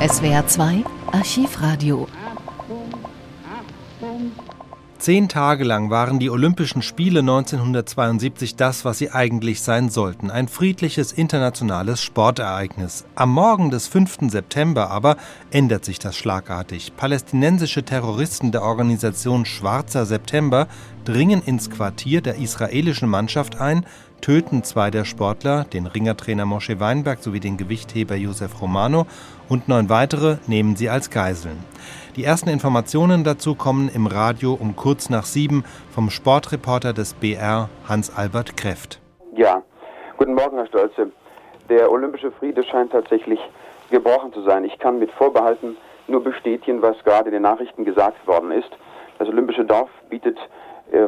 SWR 2 Archivradio Zehn Tage lang waren die Olympischen Spiele 1972 das, was sie eigentlich sein sollten. Ein friedliches internationales Sportereignis. Am Morgen des 5. September aber ändert sich das schlagartig. Palästinensische Terroristen der Organisation Schwarzer September dringen ins Quartier der israelischen Mannschaft ein, töten zwei der Sportler, den Ringertrainer Moshe Weinberg sowie den Gewichtheber Josef Romano, und neun weitere nehmen sie als Geiseln. Die ersten Informationen dazu kommen im Radio um kurz nach sieben vom Sportreporter des BR Hans-Albert Kreft. Ja, guten Morgen, Herr Stolze. Der olympische Friede scheint tatsächlich gebrochen zu sein. Ich kann mit Vorbehalten nur bestätigen, was gerade in den Nachrichten gesagt worden ist. Das olympische Dorf bietet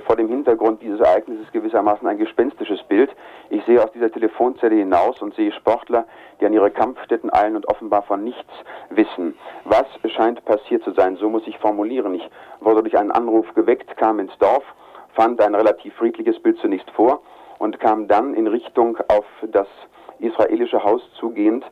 vor dem Hintergrund dieses Ereignisses gewissermaßen ein gespenstisches Bild. Ich sehe aus dieser Telefonzelle hinaus und sehe Sportler, die an ihre Kampfstätten eilen und offenbar von nichts wissen. Was scheint passiert zu sein? So muss ich formulieren. Ich wurde durch einen Anruf geweckt, kam ins Dorf, fand ein relativ friedliches Bild zunächst vor und kam dann in Richtung auf das israelische Haus zugehend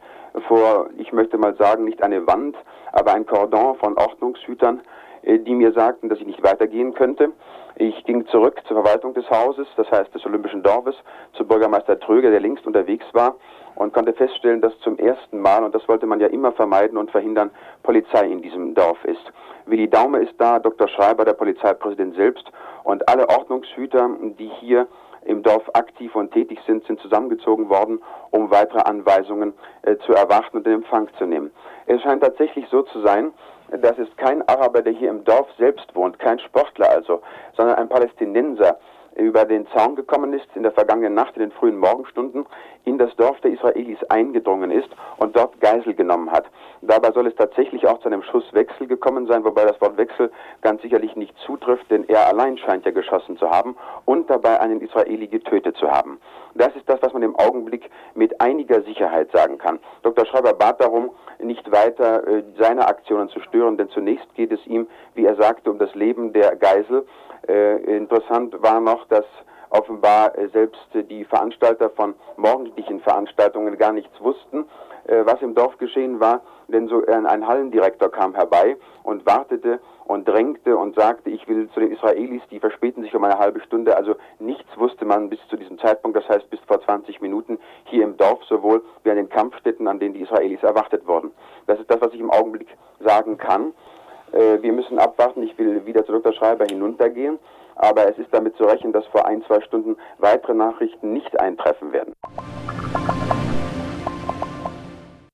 vor, ich möchte mal sagen, nicht eine Wand, aber ein Kordon von Ordnungshütern, äh, die mir sagten, dass ich nicht weitergehen könnte. Ich ging zurück zur Verwaltung des Hauses, das heißt des Olympischen Dorfes, zu Bürgermeister Tröger, der längst unterwegs war und konnte feststellen, dass zum ersten Mal, und das wollte man ja immer vermeiden und verhindern, Polizei in diesem Dorf ist. Willi Daume ist da, Dr. Schreiber, der Polizeipräsident selbst und alle Ordnungshüter, die hier im Dorf aktiv und tätig sind, sind zusammengezogen worden, um weitere Anweisungen äh, zu erwarten und in Empfang zu nehmen. Es scheint tatsächlich so zu sein, das ist kein Araber, der hier im Dorf selbst wohnt, kein Sportler also, sondern ein Palästinenser, über den Zaun gekommen ist, in der vergangenen Nacht, in den frühen Morgenstunden, in das Dorf der Israelis eingedrungen ist und dort Geisel genommen hat. Dabei soll es tatsächlich auch zu einem Schusswechsel gekommen sein, wobei das Wort Wechsel ganz sicherlich nicht zutrifft, denn er allein scheint ja geschossen zu haben und dabei einen Israeli getötet zu haben. Das ist das, was man im Augenblick mit einiger Sicherheit sagen kann. Dr. Schreiber bat darum, nicht weiter äh, seine Aktionen zu stören, denn zunächst geht es ihm, wie er sagte, um das Leben der Geisel. Äh, interessant war noch, dass offenbar äh, selbst die Veranstalter von morgendlichen Veranstaltungen gar nichts wussten, äh, was im Dorf geschehen war, denn so ein Hallendirektor kam herbei und wartete und drängte und sagte, ich will zu den Israelis, die verspäten sich um eine halbe Stunde, also nichts wusste man bis zu diesem Zeitpunkt, das heißt bis vor 20 Minuten hier im Dorf sowohl wie an den Kampfstätten, an denen die Israelis erwartet wurden. Das ist das, was ich im Augenblick sagen kann. Äh, wir müssen abwarten. Ich will wieder zu Dr. Schreiber hinuntergehen. Aber es ist damit zu rechnen, dass vor ein, zwei Stunden weitere Nachrichten nicht eintreffen werden.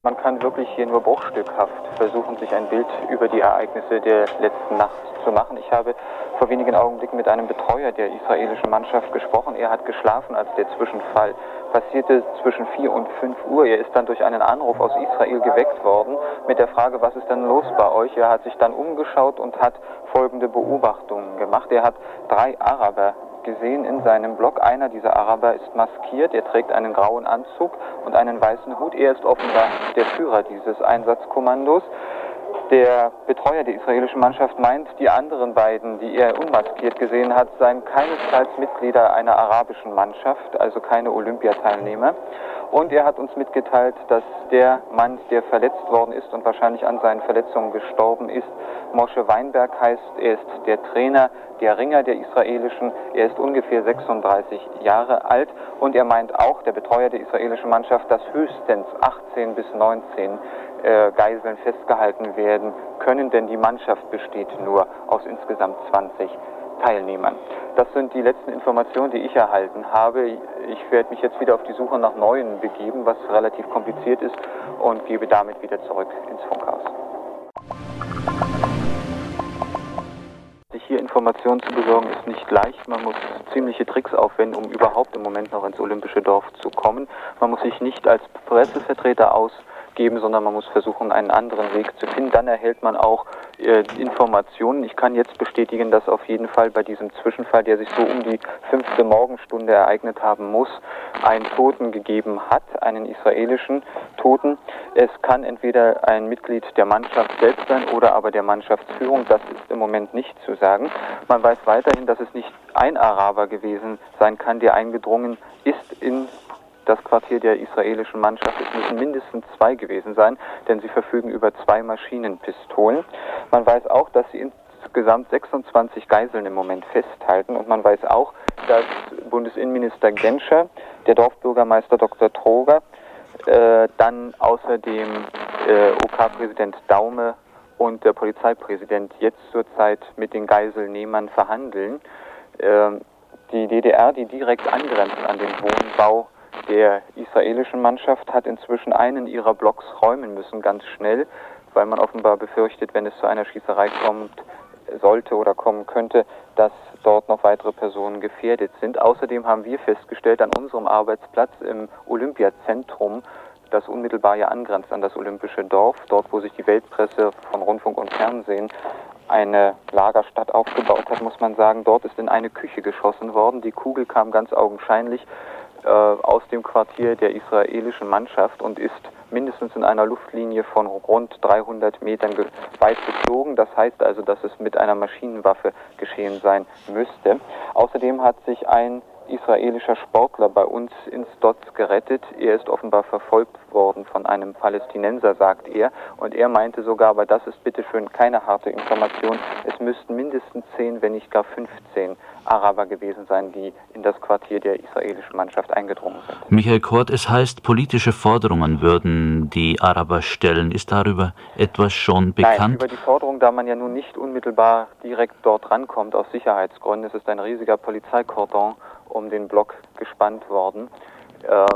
Man kann wirklich hier nur bruchstückhaft versuchen, sich ein Bild über die Ereignisse der letzten Nacht zu machen. Ich habe vor wenigen Augenblicken mit einem Betreuer der israelischen Mannschaft gesprochen. Er hat geschlafen, als der Zwischenfall passierte zwischen 4 und 5 Uhr. Er ist dann durch einen Anruf aus Israel geweckt worden mit der Frage, was ist denn los bei euch? Er hat sich dann umgeschaut und hat folgende Beobachtungen gemacht. Er hat drei Araber gesehen in seinem Blog. Einer dieser Araber ist maskiert, er trägt einen grauen Anzug und einen weißen Hut. Er ist offenbar der Führer dieses Einsatzkommandos. Der Betreuer der israelischen Mannschaft meint, die anderen beiden, die er unmaskiert gesehen hat, seien keinesfalls Mitglieder einer arabischen Mannschaft, also keine Olympiateilnehmer. Und er hat uns mitgeteilt, dass der Mann, der verletzt worden ist und wahrscheinlich an seinen Verletzungen gestorben ist, Moshe Weinberg heißt. Er ist der Trainer, der Ringer der israelischen. Er ist ungefähr 36 Jahre alt und er meint auch, der Betreuer der israelischen Mannschaft, dass höchstens 18 bis 19 äh, Geiseln festgehalten werden können, denn die Mannschaft besteht nur aus insgesamt 20 Teilnehmern. Das sind die letzten Informationen, die ich erhalten habe. Ich werde mich jetzt wieder auf die Suche nach neuen begeben, was relativ kompliziert ist, und gebe damit wieder zurück ins Funkhaus. Sich hier Informationen zu besorgen ist nicht leicht. Man muss ziemliche Tricks aufwenden, um überhaupt im Moment noch ins Olympische Dorf zu kommen. Man muss sich nicht als Pressevertreter aus geben, sondern man muss versuchen, einen anderen Weg zu finden. Dann erhält man auch äh, Informationen. Ich kann jetzt bestätigen, dass auf jeden Fall bei diesem Zwischenfall, der sich so um die fünfte Morgenstunde ereignet haben muss, einen Toten gegeben hat, einen israelischen Toten. Es kann entweder ein Mitglied der Mannschaft selbst sein oder aber der Mannschaftsführung. Das ist im Moment nicht zu sagen. Man weiß weiterhin, dass es nicht ein Araber gewesen sein kann, der eingedrungen ist in das Quartier der israelischen Mannschaft. Es müssen mindestens zwei gewesen sein, denn sie verfügen über zwei Maschinenpistolen. Man weiß auch, dass sie insgesamt 26 Geiseln im Moment festhalten und man weiß auch, dass Bundesinnenminister Genscher, der Dorfbürgermeister Dr. Troger, äh, dann außerdem äh, OK-Präsident Daume und der Polizeipräsident jetzt zurzeit mit den Geiselnehmern verhandeln. Äh, die DDR, die direkt angrenzt an den Wohnbau der israelischen Mannschaft, hat inzwischen einen ihrer Blocks räumen müssen, ganz schnell, weil man offenbar befürchtet, wenn es zu einer Schießerei kommt, sollte oder kommen könnte, dass dort noch weitere Personen gefährdet sind. Außerdem haben wir festgestellt, an unserem Arbeitsplatz im Olympiazentrum, das unmittelbar ja angrenzt an das Olympische Dorf, dort wo sich die Weltpresse von Rundfunk und Fernsehen eine Lagerstadt aufgebaut hat, muss man sagen, dort ist in eine Küche geschossen worden. Die Kugel kam ganz augenscheinlich äh, aus dem Quartier der israelischen Mannschaft und ist mindestens in einer Luftlinie von rund 300 Metern weit geflogen. Das heißt also, dass es mit einer Maschinenwaffe geschehen sein müsste. Außerdem hat sich ein israelischer Sportler bei uns ins Dots gerettet. Er ist offenbar verfolgt worden von einem Palästinenser, sagt er. Und er meinte sogar, aber das ist bitteschön keine harte Information, es müssten mindestens 10, wenn nicht gar 15 Araber gewesen sein, die in das Quartier der israelischen Mannschaft eingedrungen sind. Michael Kort, es heißt, politische Forderungen würden die Araber stellen. Ist darüber etwas schon bekannt? Nein, über die Forderung, da man ja nun nicht unmittelbar direkt dort rankommt aus Sicherheitsgründen. Es ist ein riesiger Polizeikordon um den Block gespannt worden. Äh,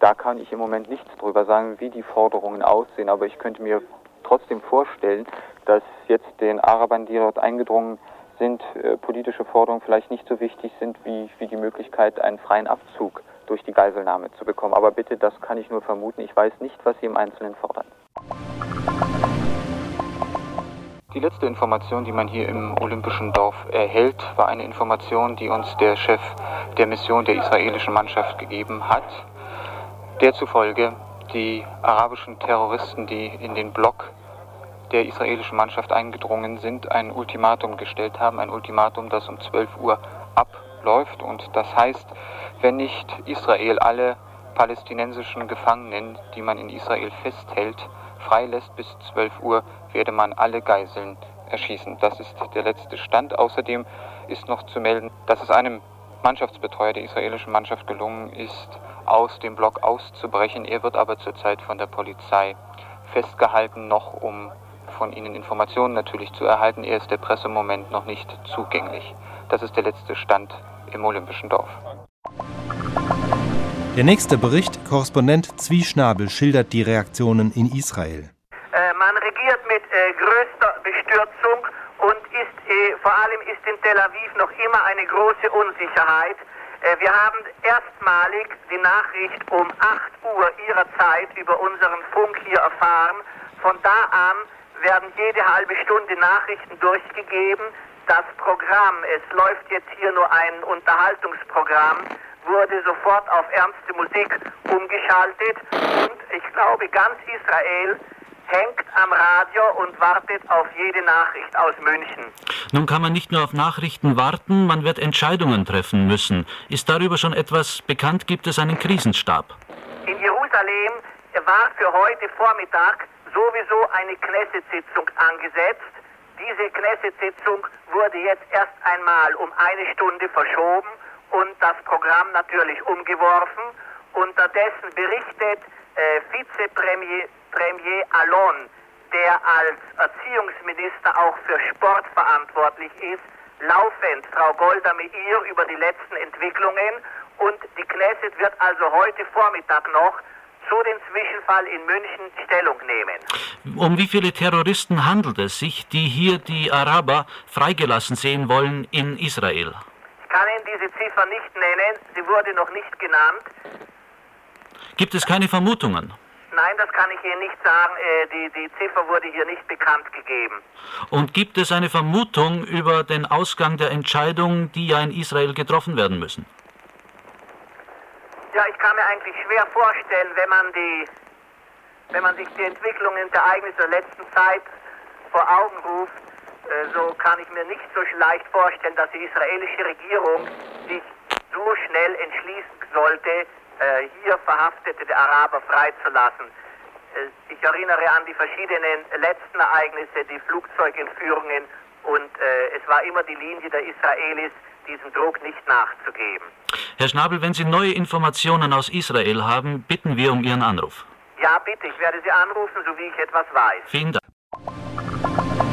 da kann ich im Moment nichts drüber sagen, wie die Forderungen aussehen, aber ich könnte mir trotzdem vorstellen, dass jetzt den Arabern, die dort eingedrungen sind, äh, politische Forderungen vielleicht nicht so wichtig sind wie, wie die Möglichkeit, einen freien Abzug durch die Geiselnahme zu bekommen. Aber bitte, das kann ich nur vermuten. Ich weiß nicht, was sie im Einzelnen fordern. Die letzte Information, die man hier im Olympischen Dorf erhält, war eine Information, die uns der Chef der Mission der israelischen Mannschaft gegeben hat, der zufolge die arabischen Terroristen, die in den Block der israelischen Mannschaft eingedrungen sind, ein Ultimatum gestellt haben, ein Ultimatum, das um 12 Uhr abläuft. Und das heißt, wenn nicht Israel alle palästinensischen Gefangenen, die man in Israel festhält, freilässt bis 12 Uhr, werde man alle Geiseln erschießen. Das ist der letzte Stand. Außerdem ist noch zu melden, dass es einem Mannschaftsbetreuer der israelischen Mannschaft gelungen ist, aus dem Block auszubrechen. Er wird aber zurzeit von der Polizei festgehalten, noch um von ihnen Informationen natürlich zu erhalten. Er ist der Presse im Moment noch nicht zugänglich. Das ist der letzte Stand im Olympischen Dorf. Der nächste Bericht, Korrespondent Zwieschnabel, schildert die Reaktionen in Israel. Äh, man regiert mit äh, größter Bestürzung und ist, äh, vor allem ist in Tel Aviv noch immer eine große Unsicherheit. Äh, wir haben erstmalig die Nachricht um 8 Uhr ihrer Zeit über unseren Funk hier erfahren. Von da an werden jede halbe Stunde Nachrichten durchgegeben. Das Programm, es läuft jetzt hier nur ein Unterhaltungsprogramm, wurde sofort auf ernste Musik umgeschaltet und ich glaube, ganz Israel hängt am Radio und wartet auf jede Nachricht aus München. Nun kann man nicht nur auf Nachrichten warten, man wird Entscheidungen treffen müssen. Ist darüber schon etwas bekannt? Gibt es einen Krisenstab? In Jerusalem war für heute Vormittag sowieso eine Knesset-Sitzung angesetzt. Diese Knesset-Sitzung wurde jetzt erst einmal um eine Stunde verschoben und das Programm natürlich umgeworfen. Unterdessen berichtet äh, Vizepremier Premier Allon, der als Erziehungsminister auch für Sport verantwortlich ist, laufend Frau Golda Meir über die letzten Entwicklungen und die Knesset wird also heute Vormittag noch zu dem Zwischenfall in München Stellung nehmen. Um wie viele Terroristen handelt es sich, die hier die Araber freigelassen sehen wollen in Israel? kann Ihnen diese Ziffer nicht nennen, sie wurde noch nicht genannt. Gibt es keine Vermutungen? Nein, das kann ich Ihnen nicht sagen. Äh, die, die Ziffer wurde hier nicht bekannt gegeben. Und gibt es eine Vermutung über den Ausgang der Entscheidungen, die ja in Israel getroffen werden müssen? Ja, ich kann mir eigentlich schwer vorstellen, wenn man die, wenn man sich die Entwicklungen der Ereignisse der letzten Zeit vor Augen ruft, äh, so kann ich mir nicht so leicht vorstellen, dass die israelische Regierung sich so schnell entschließen sollte, hier verhaftete Araber freizulassen. Äh, ich erinnere an die verschiedenen letzten Ereignisse, die Flugzeugentführungen und äh, es war immer die Linie der Israelis, diesem Druck nicht nachzugeben. Herr Schnabel, wenn Sie neue Informationen aus Israel haben, bitten wir um Ihren Anruf. Ja, bitte, ich werde Sie anrufen, so wie ich etwas weiß. Vielen Dank.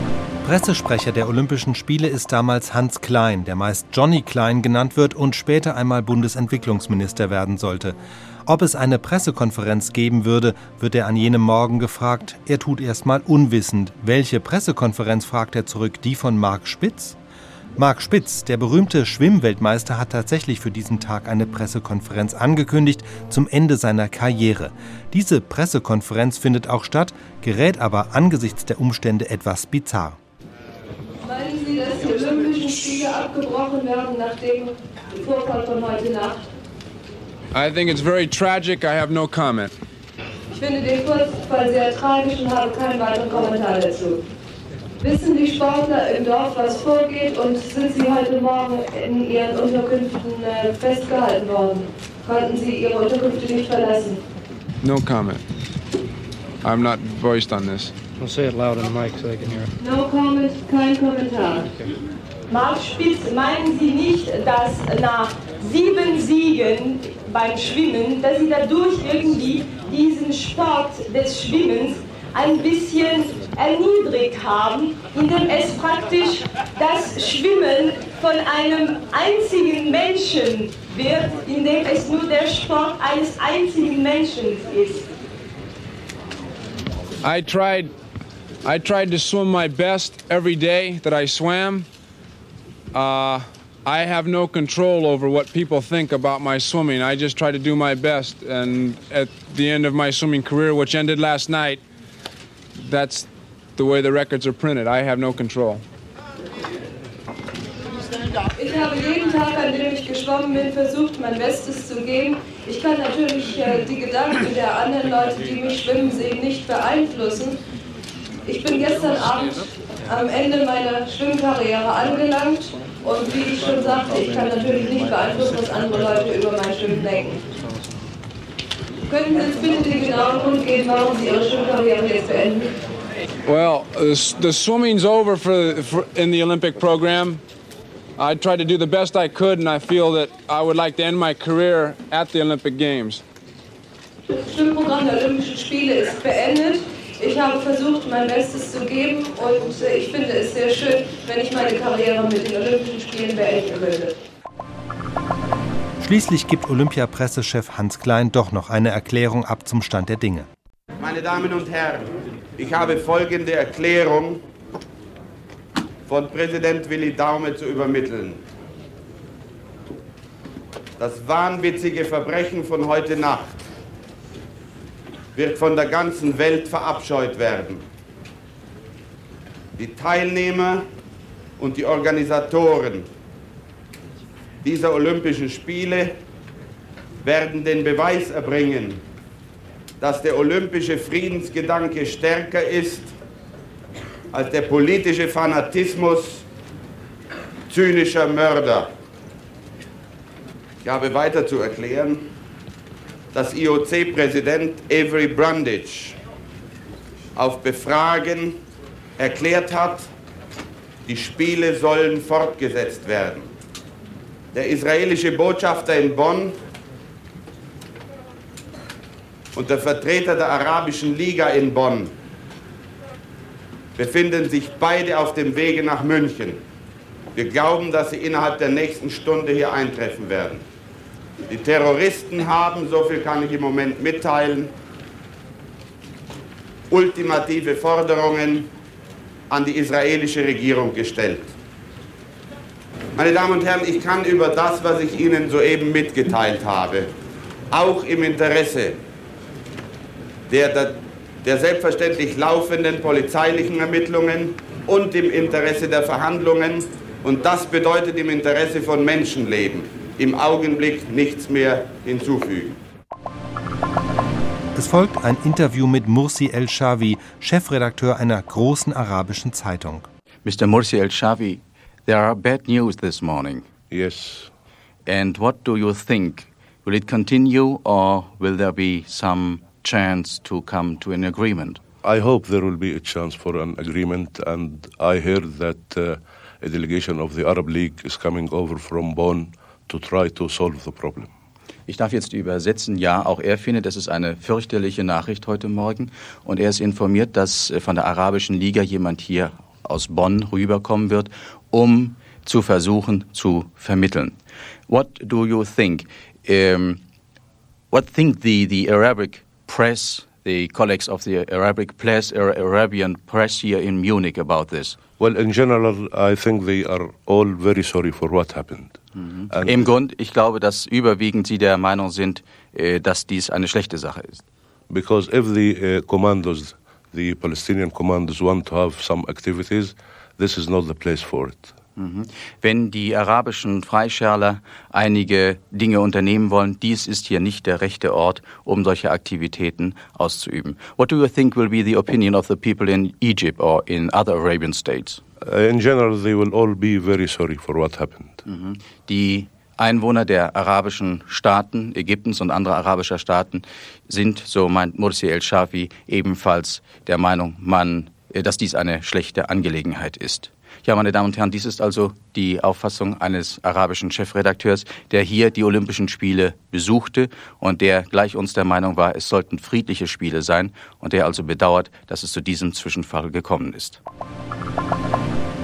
Pressesprecher der Olympischen Spiele ist damals Hans Klein, der meist Johnny Klein genannt wird und später einmal Bundesentwicklungsminister werden sollte. Ob es eine Pressekonferenz geben würde, wird er an jenem Morgen gefragt. Er tut erst mal unwissend. Welche Pressekonferenz fragt er zurück? Die von Marc Spitz? Marc Spitz, der berühmte Schwimmweltmeister, hat tatsächlich für diesen Tag eine Pressekonferenz angekündigt zum Ende seiner Karriere. Diese Pressekonferenz findet auch statt, gerät aber angesichts der Umstände etwas bizarr. Meinen Sie, dass die Olympischen Spiele abgebrochen werden nach dem Vorfall von heute Nacht? I think it's very tragic. I have no comment. Ich finde den Vorfall sehr tragisch und habe keinen weiteren Kommentar dazu. Wissen die Sportler im Dorf, was vorgeht und sind sie heute Morgen in ihren Unterkünften äh, festgehalten worden? Konnten sie ihre Unterkünfte nicht verlassen? No comment. I'm not voiced on this. We'll say it loud in the mic so they can hear it. No comment, kein Kommentar. Marc Spitz, meinen Sie nicht, dass nach sieben Siegen beim Schwimmen, dass Sie dadurch irgendwie diesen Sport des Schwimmens ein bisschen erniedrigt haben, indem es praktisch das Schwimmen von einem einzigen Menschen wird, indem es nur der Sport eines einzigen Menschen ist. I tried I tried to swim my best every day that I swam. Uh, I have no control over what people think about my swimming. I just try to do my best. And at the end of my swimming career, which ended last night, that's the way the records are printed. I have no control. Ich habe jeden Tag, an dem ich geschwommen bin, versucht, mein Bestes zu geben. Ich kann natürlich äh, die Gedanken der anderen Leute, die mich schwimmen sehen, nicht beeinflussen. Ich bin gestern Abend am Ende meiner Schwimmkarriere angelangt und wie ich schon sagte, ich kann natürlich nicht beeinflussen, was andere Leute über mein Schwimmen denken. Könnten Sie jetzt bitte den genauen Grund geben, warum Sie Ihre Schwimmkarriere jetzt beenden? Well, the, the swimming's over for, for in the Olympic program. I tried to do the best I could, and I feel that I would like to end my career at the Olympic Games. Das Schwimmprogramm der Olympischen Spiele ist beendet. Ich habe versucht, mein Bestes zu geben und äh, ich finde es sehr schön, wenn ich meine Karriere mit den Olympischen Spielen beenden könnte. Schließlich gibt Olympiapressechef Hans Klein doch noch eine Erklärung ab zum Stand der Dinge. Meine Damen und Herren, ich habe folgende Erklärung von Präsident Willi Daume zu übermitteln. Das wahnwitzige Verbrechen von heute Nacht wird von der ganzen Welt verabscheut werden. Die Teilnehmer und die Organisatoren dieser Olympischen Spiele werden den Beweis erbringen, dass der olympische Friedensgedanke stärker ist als der politische Fanatismus zynischer Mörder. Ich habe weiter zu erklären, dass IOC-Präsident Avery Brundage auf Befragen erklärt hat, die Spiele sollen fortgesetzt werden. Der israelische Botschafter in Bonn und der Vertreter der Arabischen Liga in Bonn befinden sich beide auf dem Wege nach München. Wir glauben, dass sie innerhalb der nächsten Stunde hier eintreffen werden. Die Terroristen haben, so viel kann ich im Moment mitteilen, ultimative Forderungen an die israelische Regierung gestellt. Meine Damen und Herren, ich kann über das, was ich Ihnen soeben mitgeteilt habe, auch im Interesse der, der, der selbstverständlich laufenden polizeilichen Ermittlungen und im Interesse der Verhandlungen, und das bedeutet im Interesse von Menschenleben, im Augenblick nichts mehr hinzufügen. Es folgt ein Interview mit Mursi El-Shawi, Chefredakteur einer großen arabischen Zeitung. Mr. Mursi El-Shawi, there are bad news this morning. Yes. And what do you think Will it continue or will there be some chance to come to an agreement? I hope there will be a chance for an agreement, and I heard that uh, a delegation of the Arab League is coming over from Bonn to try to solve the problem. Ich darf jetzt übersetzen. Ja, auch er findet, das ist eine fürchterliche Nachricht heute Morgen. Und er ist informiert, dass äh, von der Arabischen Liga jemand hier aus Bonn rüberkommen wird, um zu versuchen zu vermitteln. What do you think? Um, what think the, the Arabic press the colleagues of the Arabic press, Arabian press here in Munich about this? Well, in general, I think they are all very sorry for what happened. Mhm. Im Grund, ich glaube, dass überwiegend sie der Meinung sind, äh, dass dies eine schlechte Sache ist. Because if the uh, commandos, the Palestinian commandos want to have some activities, this is not the place for it. Mhm. Wenn die arabischen Freischärler einige Dinge unternehmen wollen, dies ist hier nicht der rechte Ort, um solche Aktivitäten auszuüben. What do you think will be the opinion of the people in Egypt or in other Arabian states? Uh, in general, they will all be very sorry for what happened. Mhm. Die Einwohner der arabischen Staaten, Ägyptens und anderer arabischer Staaten, sind, so meint Mursi el-Shafi, ebenfalls der Meinung, man, äh, dass dies eine schlechte Angelegenheit ist. Ja, meine Damen und Herren, dies ist also die Auffassung eines arabischen Chefredakteurs, der hier die Olympischen Spiele besuchte und der gleich uns der Meinung war, es sollten friedliche Spiele sein und der also bedauert, dass es zu diesem Zwischenfall gekommen ist.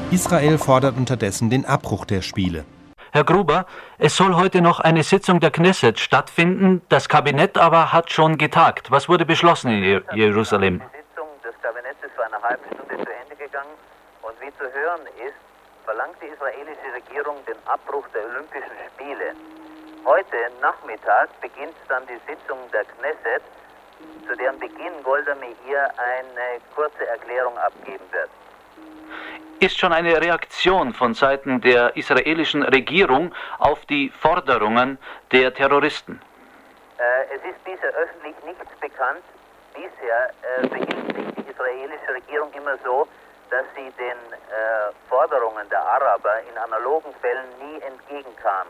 Israel fordert unterdessen den Abbruch der Spiele. Herr Gruber, es soll heute noch eine Sitzung der Knesset stattfinden. Das Kabinett aber hat schon getagt. Was wurde beschlossen in Jerusalem? Die Sitzung des Kabinetts ist vor einer halben Stunde zu Ende gegangen. Und wie zu hören ist, verlangt die israelische Regierung den Abbruch der Olympischen Spiele. Heute Nachmittag beginnt dann die Sitzung der Knesset, zu deren Beginn Golda Meir eine kurze Erklärung abgeben wird. Ist schon eine Reaktion von Seiten der israelischen Regierung auf die Forderungen der Terroristen? Äh, es ist bisher öffentlich nichts bekannt. Bisher äh, behielt sich die israelische Regierung immer so, dass sie den äh, Forderungen der Araber in analogen Fällen nie entgegenkam.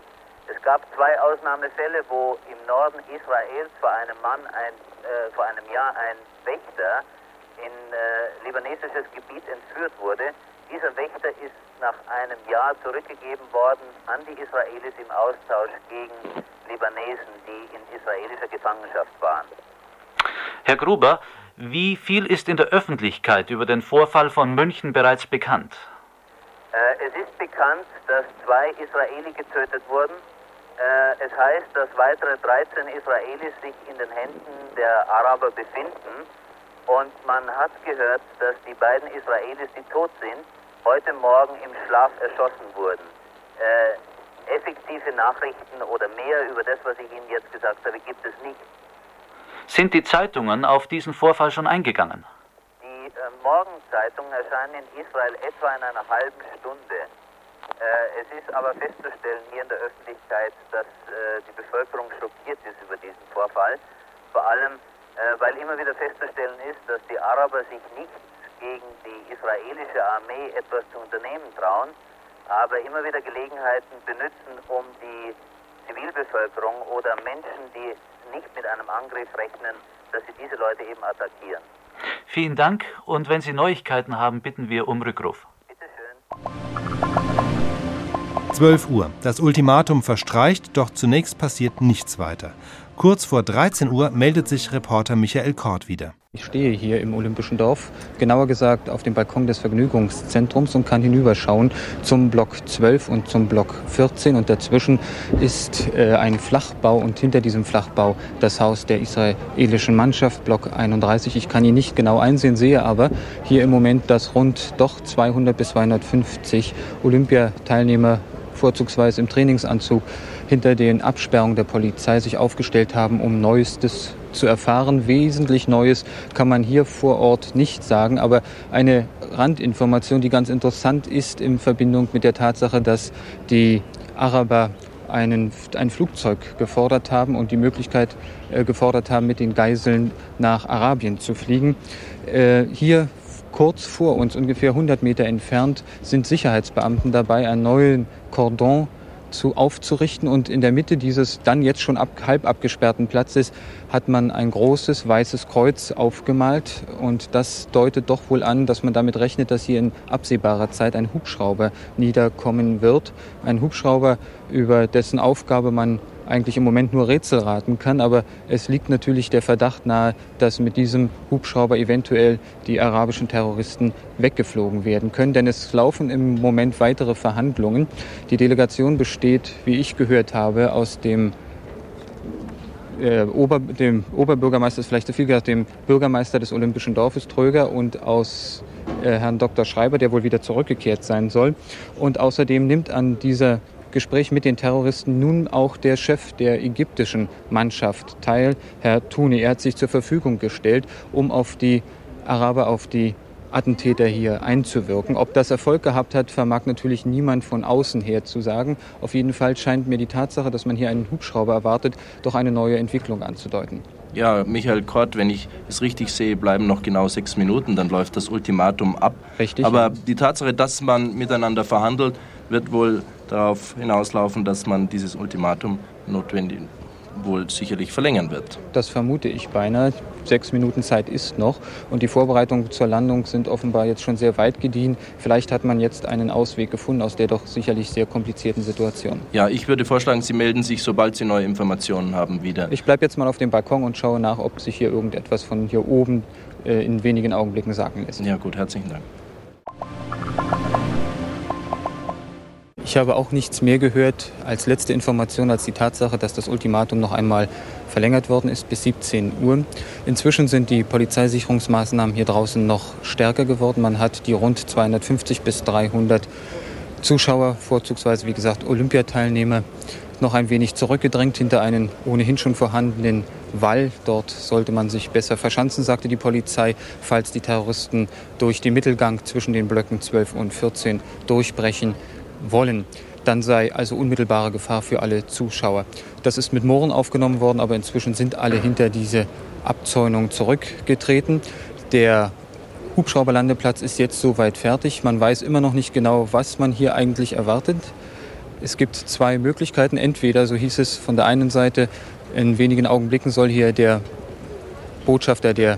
Es gab zwei Ausnahmefälle, wo im Norden Israels vor einem Mann ein, äh, vor einem Jahr ein Wächter in äh, libanesisches Gebiet entführt wurde. Dieser Wächter ist nach einem Jahr zurückgegeben worden an die Israelis im Austausch gegen Libanesen, die in israelischer Gefangenschaft waren. Herr Gruber, wie viel ist in der Öffentlichkeit über den Vorfall von München bereits bekannt? Äh, es ist bekannt, dass zwei Israeli getötet wurden. Äh, es heißt, dass weitere 13 Israelis sich in den Händen der Araber befinden. Und man hat gehört, dass die beiden Israelis, die tot sind, heute Morgen im Schlaf erschossen wurden. Äh, effektive Nachrichten oder mehr über das, was ich Ihnen jetzt gesagt habe, gibt es nicht. Sind die Zeitungen auf diesen Vorfall schon eingegangen? Die äh, Morgenzeitungen erscheinen in Israel etwa in einer halben Stunde. Äh, es ist aber festzustellen hier in der Öffentlichkeit, dass äh, die Bevölkerung schockiert ist über diesen Vorfall. Vor allem, weil immer wieder festzustellen ist, dass die Araber sich nicht gegen die israelische Armee etwas zu unternehmen trauen, aber immer wieder Gelegenheiten benutzen, um die Zivilbevölkerung oder Menschen, die nicht mit einem Angriff rechnen, dass sie diese Leute eben attackieren. Vielen Dank und wenn Sie Neuigkeiten haben, bitten wir um Rückruf. Bitte schön. 12 Uhr. Das Ultimatum verstreicht, doch zunächst passiert nichts weiter. Kurz vor 13 Uhr meldet sich Reporter Michael Kort wieder. Ich stehe hier im Olympischen Dorf, genauer gesagt auf dem Balkon des Vergnügungszentrums und kann hinüberschauen zum Block 12 und zum Block 14 und dazwischen ist äh, ein Flachbau und hinter diesem Flachbau das Haus der israelischen Mannschaft, Block 31. Ich kann ihn nicht genau einsehen, sehe aber hier im Moment, dass rund doch 200 bis 250 Olympiateilnehmer vorzugsweise im Trainingsanzug hinter den Absperrungen der Polizei sich aufgestellt haben, um Neuestes zu erfahren. Wesentlich Neues kann man hier vor Ort nicht sagen, aber eine Randinformation, die ganz interessant ist in Verbindung mit der Tatsache, dass die Araber einen, ein Flugzeug gefordert haben und die Möglichkeit äh, gefordert haben, mit den Geiseln nach Arabien zu fliegen. Äh, hier kurz vor uns, ungefähr 100 Meter entfernt, sind Sicherheitsbeamten dabei, einen neuen Cordon zu, aufzurichten. Und in der Mitte dieses dann jetzt schon ab, halb abgesperrten Platzes hat man ein großes weißes Kreuz aufgemalt. Und das deutet doch wohl an, dass man damit rechnet, dass hier in absehbarer Zeit ein Hubschrauber niederkommen wird. Ein Hubschrauber, über dessen Aufgabe man eigentlich im Moment nur Rätsel raten kann. Aber es liegt natürlich der Verdacht nahe, dass mit diesem Hubschrauber eventuell die arabischen Terroristen weggeflogen werden können. Denn es laufen im Moment weitere Verhandlungen. Die Delegation besteht, wie ich gehört habe, aus dem äh, Ober, dem Oberbürgermeister ist vielleicht zu viel gesagt, dem Bürgermeister des Olympischen Dorfes Tröger und aus äh, Herrn Dr. Schreiber, der wohl wieder zurückgekehrt sein soll. Und außerdem nimmt an dieser Gespräch mit den Terroristen nun auch der Chef der ägyptischen Mannschaft teil, Herr Tuni. Er hat sich zur Verfügung gestellt, um auf die Araber, auf die Attentäter hier einzuwirken. Ob das Erfolg gehabt hat, vermag natürlich niemand von außen her zu sagen. Auf jeden Fall scheint mir die Tatsache, dass man hier einen Hubschrauber erwartet, doch eine neue Entwicklung anzudeuten. Ja, Michael Kort, wenn ich es richtig sehe, bleiben noch genau sechs Minuten, dann läuft das Ultimatum ab. Richtig. Aber die Tatsache, dass man miteinander verhandelt, wird wohl darauf hinauslaufen, dass man dieses Ultimatum notwendig wohl sicherlich verlängern wird. Das vermute ich beinahe. Sechs Minuten Zeit ist noch und die Vorbereitungen zur Landung sind offenbar jetzt schon sehr weit gediehen. Vielleicht hat man jetzt einen Ausweg gefunden aus der doch sicherlich sehr komplizierten Situation. Ja, ich würde vorschlagen, Sie melden sich, sobald Sie neue Informationen haben, wieder. Ich bleibe jetzt mal auf dem Balkon und schaue nach, ob sich hier irgendetwas von hier oben äh, in wenigen Augenblicken sagen lässt. Ja, gut, herzlichen Dank. Ich habe auch nichts mehr gehört als letzte Information als die Tatsache, dass das Ultimatum noch einmal verlängert worden ist bis 17 Uhr. Inzwischen sind die Polizeisicherungsmaßnahmen hier draußen noch stärker geworden. Man hat die rund 250 bis 300 Zuschauer, vorzugsweise wie gesagt Olympiateilnehmer, noch ein wenig zurückgedrängt hinter einen ohnehin schon vorhandenen Wall. Dort sollte man sich besser verschanzen, sagte die Polizei, falls die Terroristen durch den Mittelgang zwischen den Blöcken 12 und 14 durchbrechen wollen. Dann sei also unmittelbare Gefahr für alle Zuschauer. Das ist mit Mohren aufgenommen worden, aber inzwischen sind alle hinter diese Abzäunung zurückgetreten. Der Hubschrauberlandeplatz ist jetzt soweit fertig. Man weiß immer noch nicht genau, was man hier eigentlich erwartet. Es gibt zwei Möglichkeiten. Entweder, so hieß es von der einen Seite, in wenigen Augenblicken soll hier der Botschafter der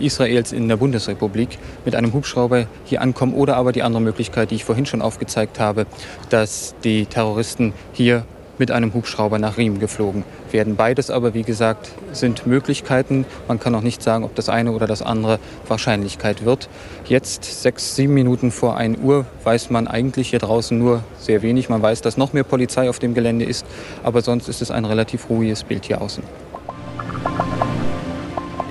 Israels in der Bundesrepublik mit einem Hubschrauber hier ankommen oder aber die andere Möglichkeit, die ich vorhin schon aufgezeigt habe, dass die Terroristen hier mit einem Hubschrauber nach Riem geflogen werden. Beides aber, wie gesagt, sind Möglichkeiten. Man kann auch nicht sagen, ob das eine oder das andere Wahrscheinlichkeit wird. Jetzt, sechs, sieben Minuten vor 1 Uhr, weiß man eigentlich hier draußen nur sehr wenig. Man weiß, dass noch mehr Polizei auf dem Gelände ist, aber sonst ist es ein relativ ruhiges Bild hier außen.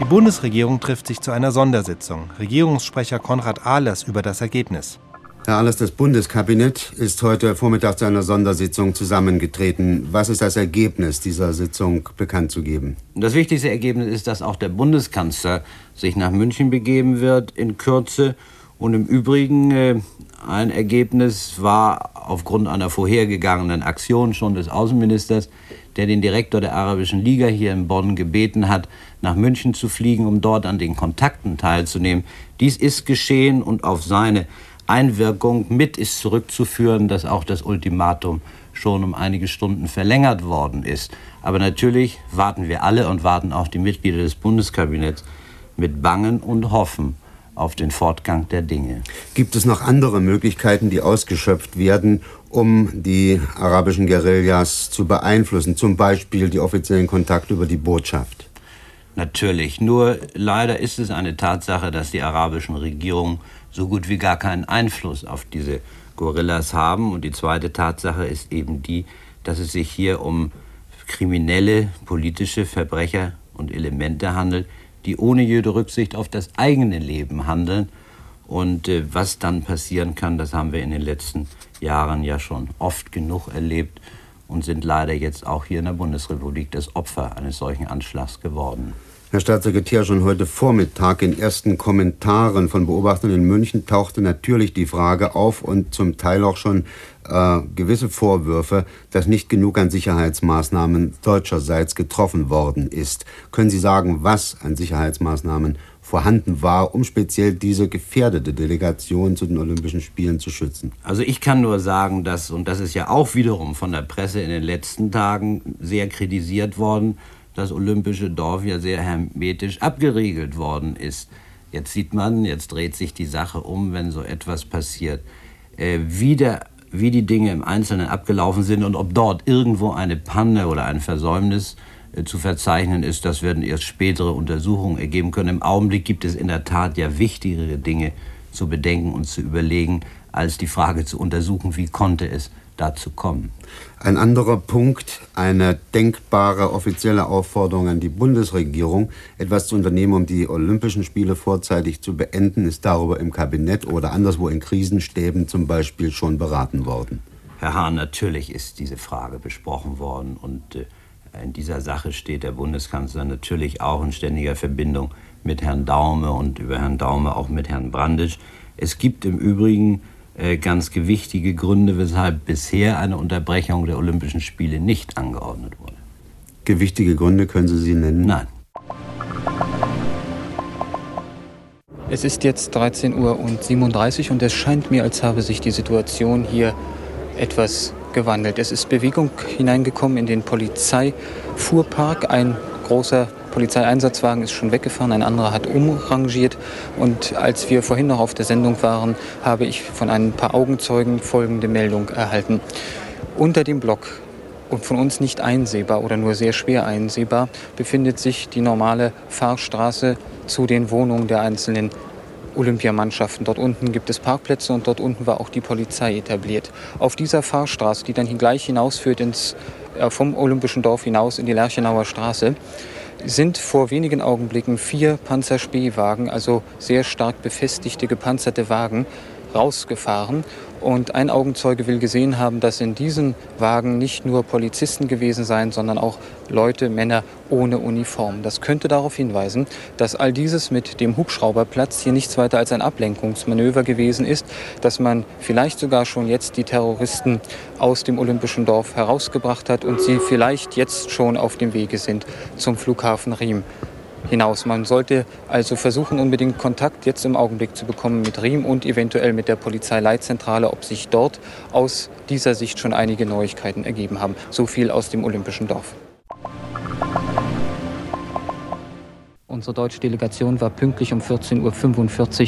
Die Bundesregierung trifft sich zu einer Sondersitzung. Regierungssprecher Konrad Ahlers über das Ergebnis. Herr Ahlers, das Bundeskabinett ist heute Vormittag zu einer Sondersitzung zusammengetreten. Was ist das Ergebnis dieser Sitzung bekannt zu geben? Das wichtigste Ergebnis ist, dass auch der Bundeskanzler sich nach München begeben wird in Kürze. Und im Übrigen äh, ein Ergebnis war aufgrund einer vorhergegangenen Aktion schon des Außenministers, der den Direktor der Arabischen Liga hier in Bonn gebeten hat, nach München zu fliegen, um dort an den Kontakten teilzunehmen. Dies ist geschehen und auf seine Einwirkung mit ist zurückzuführen, dass auch das Ultimatum schon um einige Stunden verlängert worden ist. Aber natürlich warten wir alle und warten auch die Mitglieder des Bundeskabinetts mit Bangen und Hoffen auf den Fortgang der Dinge. Gibt es noch andere Möglichkeiten, die ausgeschöpft werden, um die arabischen Guerillas zu beeinflussen, zum Beispiel die offiziellen Kontakte über die Botschaft? Natürlich. Nur leider ist es eine Tatsache, dass die arabischen Regierungen so gut wie gar keinen Einfluss auf diese Gorillas haben. Und die zweite Tatsache ist eben die, dass es sich hier um kriminelle politische Verbrecher und Elemente handelt, die ohne jede Rücksicht auf das eigene Leben handeln. Und äh, was dann passieren kann, das haben wir in den letzten Jahren ja schon oft genug erlebt und sind leider jetzt auch hier in der Bundesrepublik das Opfer eines solchen Anschlags geworden. Herr Staatssekretär, schon heute Vormittag in ersten Kommentaren von Beobachtern in München tauchte natürlich die Frage auf und zum Teil auch schon äh, gewisse Vorwürfe, dass nicht genug an Sicherheitsmaßnahmen deutscherseits getroffen worden ist. Können Sie sagen, was an Sicherheitsmaßnahmen vorhanden war, um speziell diese gefährdete Delegation zu den Olympischen Spielen zu schützen? Also ich kann nur sagen, dass, und das ist ja auch wiederum von der Presse in den letzten Tagen sehr kritisiert worden, das olympische Dorf ja sehr hermetisch abgeriegelt worden ist. Jetzt sieht man, jetzt dreht sich die Sache um, wenn so etwas passiert. Äh, wie, der, wie die Dinge im Einzelnen abgelaufen sind und ob dort irgendwo eine Panne oder ein Versäumnis äh, zu verzeichnen ist, das werden erst spätere Untersuchungen ergeben können. Im Augenblick gibt es in der Tat ja wichtigere Dinge zu bedenken und zu überlegen, als die Frage zu untersuchen, wie konnte es dazu kommen. Ein anderer Punkt, eine denkbare offizielle Aufforderung an die Bundesregierung, etwas zu unternehmen, um die Olympischen Spiele vorzeitig zu beenden, ist darüber im Kabinett oder anderswo in Krisenstäben zum Beispiel schon beraten worden. Herr Hahn, natürlich ist diese Frage besprochen worden und äh, in dieser Sache steht der Bundeskanzler natürlich auch in ständiger Verbindung mit Herrn Daume und über Herrn Daume auch mit Herrn Brandisch. Es gibt im Übrigen ganz gewichtige Gründe, weshalb bisher eine Unterbrechung der Olympischen Spiele nicht angeordnet wurde. Gewichtige Gründe können Sie sie nennen? Nein. Es ist jetzt 13 Uhr und 37 und es scheint mir, als habe sich die Situation hier etwas gewandelt. Es ist Bewegung hineingekommen in den Polizeifuhrpark. Ein großer Polizeieinsatzwagen ist schon weggefahren, ein anderer hat umrangiert. Und als wir vorhin noch auf der Sendung waren, habe ich von ein paar Augenzeugen folgende Meldung erhalten. Unter dem Block und von uns nicht einsehbar oder nur sehr schwer einsehbar befindet sich die normale Fahrstraße zu den Wohnungen der einzelnen Olympiamannschaften. Dort unten gibt es Parkplätze und dort unten war auch die Polizei etabliert. Auf dieser Fahrstraße, die dann gleich hinausführt ins, äh, vom Olympischen Dorf hinaus in die Lerchenauer Straße, sind vor wenigen Augenblicken vier Panzerspähwagen, also sehr stark befestigte gepanzerte Wagen, rausgefahren und ein Augenzeuge will gesehen haben, dass in diesen Wagen nicht nur Polizisten gewesen seien, sondern auch Leute, Männer ohne Uniform. Das könnte darauf hinweisen, dass all dieses mit dem Hubschrauberplatz hier nichts weiter als ein Ablenkungsmanöver gewesen ist, dass man vielleicht sogar schon jetzt die Terroristen aus dem Olympischen Dorf herausgebracht hat und sie vielleicht jetzt schon auf dem Wege sind zum Flughafen Riem hinaus. Man sollte also versuchen, unbedingt Kontakt jetzt im Augenblick zu bekommen mit Riem und eventuell mit der Polizeileitzentrale, ob sich dort aus dieser Sicht schon einige Neuigkeiten ergeben haben. So viel aus dem Olympischen Dorf. Unsere deutsche Delegation war pünktlich um 14.45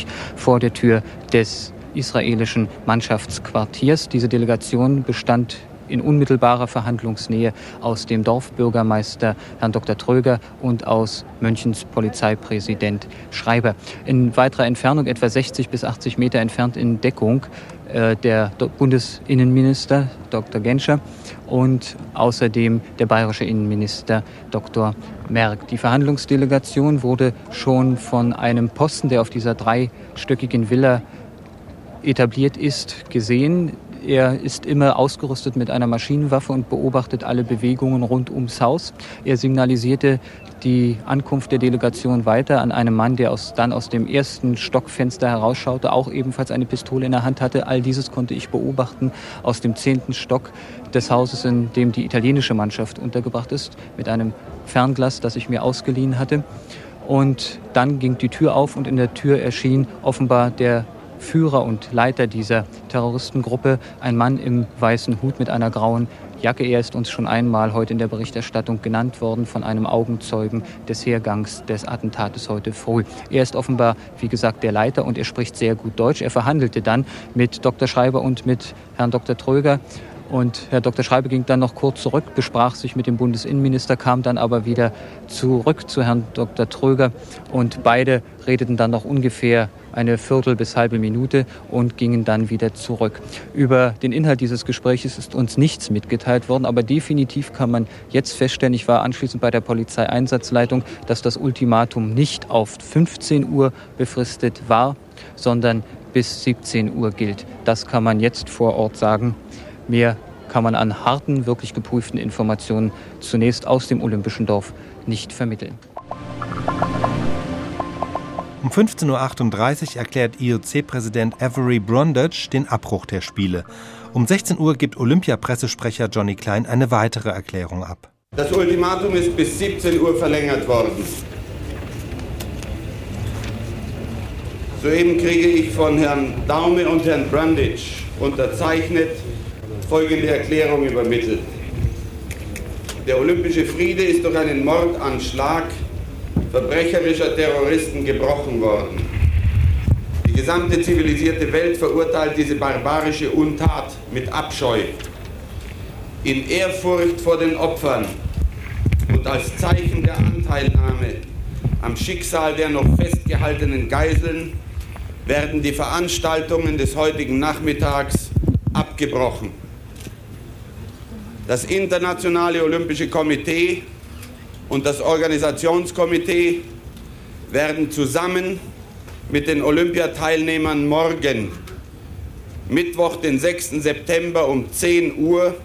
Uhr vor der Tür des israelischen Mannschaftsquartiers. Diese Delegation bestand in unmittelbarer Verhandlungsnähe aus dem Dorfbürgermeister Herrn Dr. Tröger und aus Münchens Polizeipräsident Schreiber. In weiterer Entfernung, etwa 60 bis 80 Meter entfernt in Deckung, äh, der Bundesinnenminister Dr. Genscher und außerdem der bayerische Innenminister Dr. Merck. Die Verhandlungsdelegation wurde schon von einem Posten, der auf dieser dreistöckigen Villa etabliert ist, gesehen. Er ist immer ausgerüstet mit einer Maschinenwaffe und beobachtet alle Bewegungen rund ums Haus. Er signalisierte die Ankunft der Delegation weiter an einem Mann, der aus, dann aus dem ersten Stockfenster herausschaute, auch ebenfalls eine Pistole in der Hand hatte. All dieses konnte ich beobachten aus dem zehnten Stock des Hauses, in dem die italienische Mannschaft untergebracht ist, mit einem Fernglas, das ich mir ausgeliehen hatte. Und dann ging die Tür auf und in der Tür erschien offenbar der Führer und Leiter dieser Terroristengruppe, ein Mann im weißen Hut mit einer grauen Jacke. Er ist uns schon einmal heute in der Berichterstattung genannt worden von einem Augenzeugen des Hergangs des Attentates heute früh. Er ist offenbar, wie gesagt, der Leiter und er spricht sehr gut Deutsch. Er verhandelte dann mit Dr. Schreiber und mit Herrn Dr. Tröger und Herr Dr. Schreiber ging dann noch kurz zurück, besprach sich mit dem Bundesinnenminister, kam dann aber wieder zurück zu Herrn Dr. Tröger und beide redeten dann noch ungefähr eine Viertel bis halbe Minute und gingen dann wieder zurück. Über den Inhalt dieses Gespräches ist uns nichts mitgeteilt worden, aber definitiv kann man jetzt feststellen, ich war anschließend bei der Polizeieinsatzleitung, dass das Ultimatum nicht auf 15 Uhr befristet war, sondern bis 17 Uhr gilt. Das kann man jetzt vor Ort sagen. Mehr kann man an harten, wirklich geprüften Informationen zunächst aus dem Olympischen Dorf nicht vermitteln. Um 15.38 Uhr erklärt IOC-Präsident Avery Brundage den Abbruch der Spiele. Um 16 Uhr gibt Olympiapressesprecher Johnny Klein eine weitere Erklärung ab. Das Ultimatum ist bis 17 Uhr verlängert worden. Soeben kriege ich von Herrn Daume und Herrn Brundage unterzeichnet folgende Erklärung übermittelt. Der olympische Friede ist durch einen Mordanschlag verbrecherischer Terroristen gebrochen worden. Die gesamte zivilisierte Welt verurteilt diese barbarische Untat mit Abscheu. In Ehrfurcht vor den Opfern und als Zeichen der Anteilnahme am Schicksal der noch festgehaltenen Geiseln werden die Veranstaltungen des heutigen Nachmittags abgebrochen. Das Internationale Olympische Komitee und das Organisationskomitee werden zusammen mit den Olympiateilnehmern morgen, Mittwoch, den 6. September um 10 Uhr,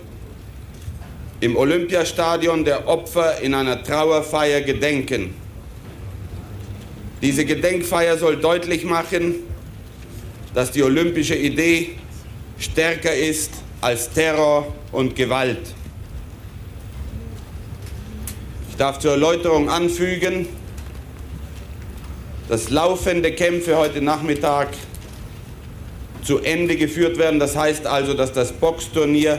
im Olympiastadion der Opfer in einer Trauerfeier gedenken. Diese Gedenkfeier soll deutlich machen, dass die olympische Idee stärker ist als Terror und Gewalt. Ich darf zur Erläuterung anfügen, dass laufende Kämpfe heute Nachmittag zu Ende geführt werden. Das heißt also, dass das Boxturnier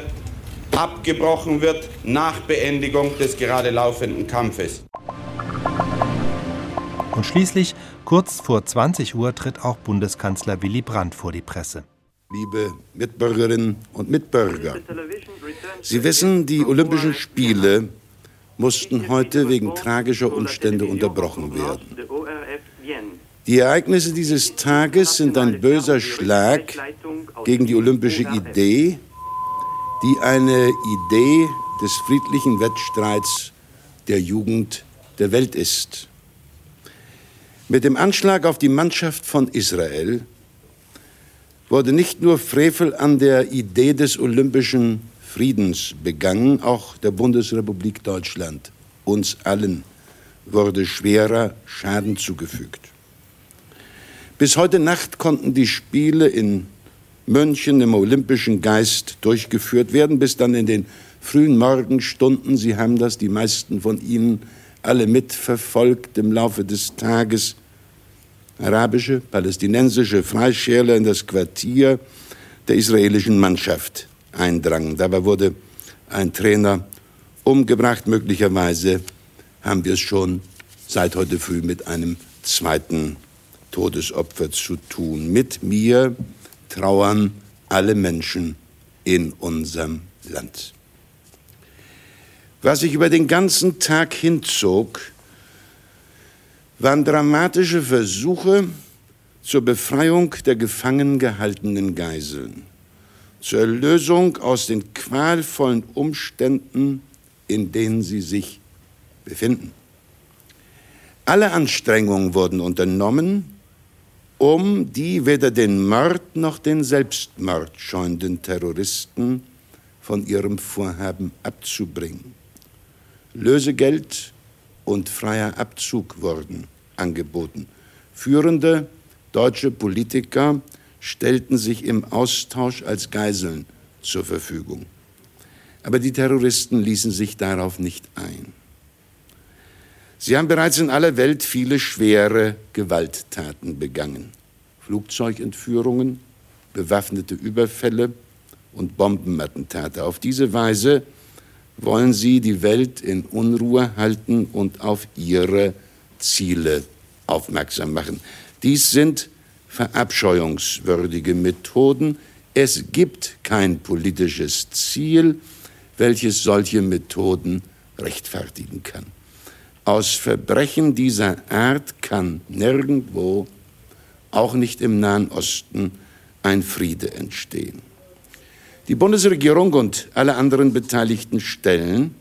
abgebrochen wird nach Beendigung des gerade laufenden Kampfes. Und schließlich, kurz vor 20 Uhr, tritt auch Bundeskanzler Willy Brandt vor die Presse. Liebe Mitbürgerinnen und Mitbürger, Sie wissen, die Olympischen Spiele mussten heute wegen tragischer Umstände unterbrochen werden. Die Ereignisse dieses Tages sind ein böser Schlag gegen die olympische Idee, die eine Idee des friedlichen Wettstreits der Jugend der Welt ist. Mit dem Anschlag auf die Mannschaft von Israel wurde nicht nur Frevel an der Idee des olympischen Friedens begangen, auch der Bundesrepublik Deutschland, uns allen, wurde schwerer Schaden zugefügt. Bis heute Nacht konnten die Spiele in München im olympischen Geist durchgeführt werden, bis dann in den frühen Morgenstunden, Sie haben das, die meisten von Ihnen, alle mitverfolgt im Laufe des Tages, arabische, palästinensische Freischärler in das Quartier der israelischen Mannschaft eindrangen. Dabei wurde ein Trainer umgebracht. Möglicherweise haben wir es schon seit heute früh mit einem zweiten Todesopfer zu tun. Mit mir trauern alle Menschen in unserem Land. Was sich über den ganzen Tag hinzog, waren dramatische Versuche zur Befreiung der gefangen gehaltenen Geiseln, zur Erlösung aus den qualvollen Umständen, in denen sie sich befinden. Alle Anstrengungen wurden unternommen, um die weder den Mord noch den Selbstmord scheuenden Terroristen von ihrem Vorhaben abzubringen. Lösegeld und freier Abzug wurden angeboten. Führende deutsche Politiker stellten sich im Austausch als Geiseln zur Verfügung. Aber die Terroristen ließen sich darauf nicht ein. Sie haben bereits in aller Welt viele schwere Gewalttaten begangen. Flugzeugentführungen, bewaffnete Überfälle und Bombenattentate. Auf diese Weise wollen sie die Welt in Unruhe halten und auf ihre Ziele aufmerksam machen. Dies sind verabscheuungswürdige Methoden. Es gibt kein politisches Ziel, welches solche Methoden rechtfertigen kann. Aus Verbrechen dieser Art kann nirgendwo, auch nicht im Nahen Osten, ein Friede entstehen. Die Bundesregierung und alle anderen beteiligten Stellen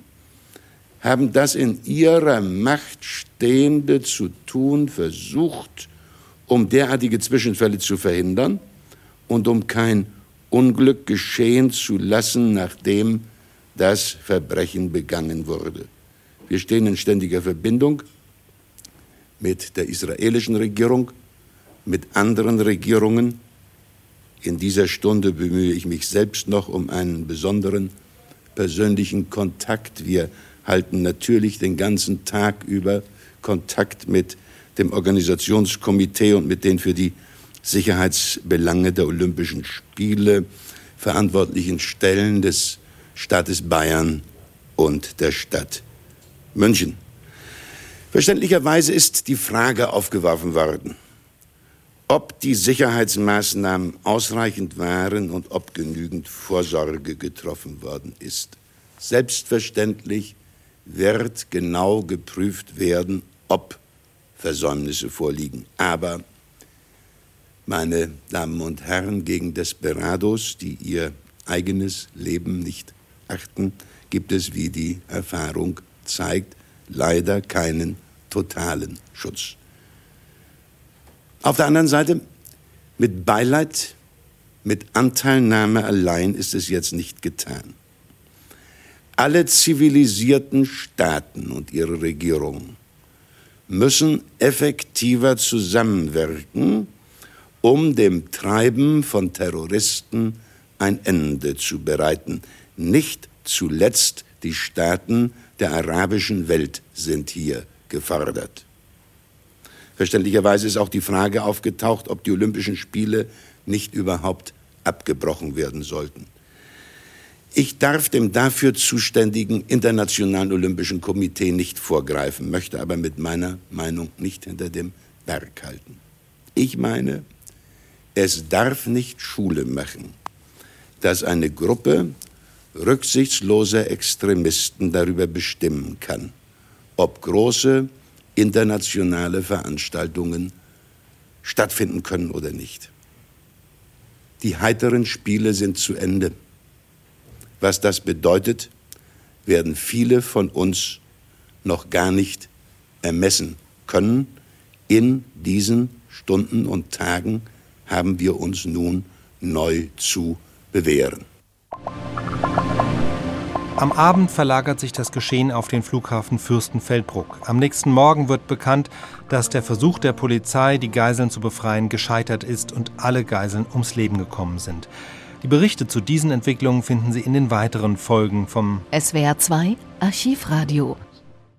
haben das in ihrer Macht Stehende zu tun versucht, um derartige Zwischenfälle zu verhindern und um kein Unglück geschehen zu lassen, nachdem das Verbrechen begangen wurde. Wir stehen in ständiger Verbindung mit der israelischen Regierung, mit anderen Regierungen. In dieser Stunde bemühe ich mich selbst noch um einen besonderen persönlichen Kontakt. Wir halten natürlich den ganzen Tag über Kontakt mit dem Organisationskomitee und mit den für die Sicherheitsbelange der Olympischen Spiele verantwortlichen Stellen des Staates Bayern und der Stadt München. Verständlicherweise ist die Frage aufgeworfen worden, ob die Sicherheitsmaßnahmen ausreichend waren und ob genügend Vorsorge getroffen worden ist. Selbstverständlich wird genau geprüft werden, ob Versäumnisse vorliegen. Aber, meine Damen und Herren, gegen Desperados, die ihr eigenes Leben nicht achten, gibt es, wie die Erfahrung zeigt, leider keinen totalen Schutz. Auf der anderen Seite, mit Beileid, mit Anteilnahme allein ist es jetzt nicht getan. Alle zivilisierten Staaten und ihre Regierungen müssen effektiver zusammenwirken, um dem Treiben von Terroristen ein Ende zu bereiten. Nicht zuletzt die Staaten der arabischen Welt sind hier gefordert. Verständlicherweise ist auch die Frage aufgetaucht, ob die Olympischen Spiele nicht überhaupt abgebrochen werden sollten. Ich darf dem dafür zuständigen Internationalen Olympischen Komitee nicht vorgreifen, möchte aber mit meiner Meinung nicht hinter dem Berg halten. Ich meine, es darf nicht Schule machen, dass eine Gruppe rücksichtsloser Extremisten darüber bestimmen kann, ob große internationale Veranstaltungen stattfinden können oder nicht. Die heiteren Spiele sind zu Ende. Was das bedeutet, werden viele von uns noch gar nicht ermessen können. In diesen Stunden und Tagen haben wir uns nun neu zu bewähren. Am Abend verlagert sich das Geschehen auf den Flughafen Fürstenfeldbruck. Am nächsten Morgen wird bekannt, dass der Versuch der Polizei, die Geiseln zu befreien, gescheitert ist und alle Geiseln ums Leben gekommen sind. Die Berichte zu diesen Entwicklungen finden Sie in den weiteren Folgen vom SWR 2 Archivradio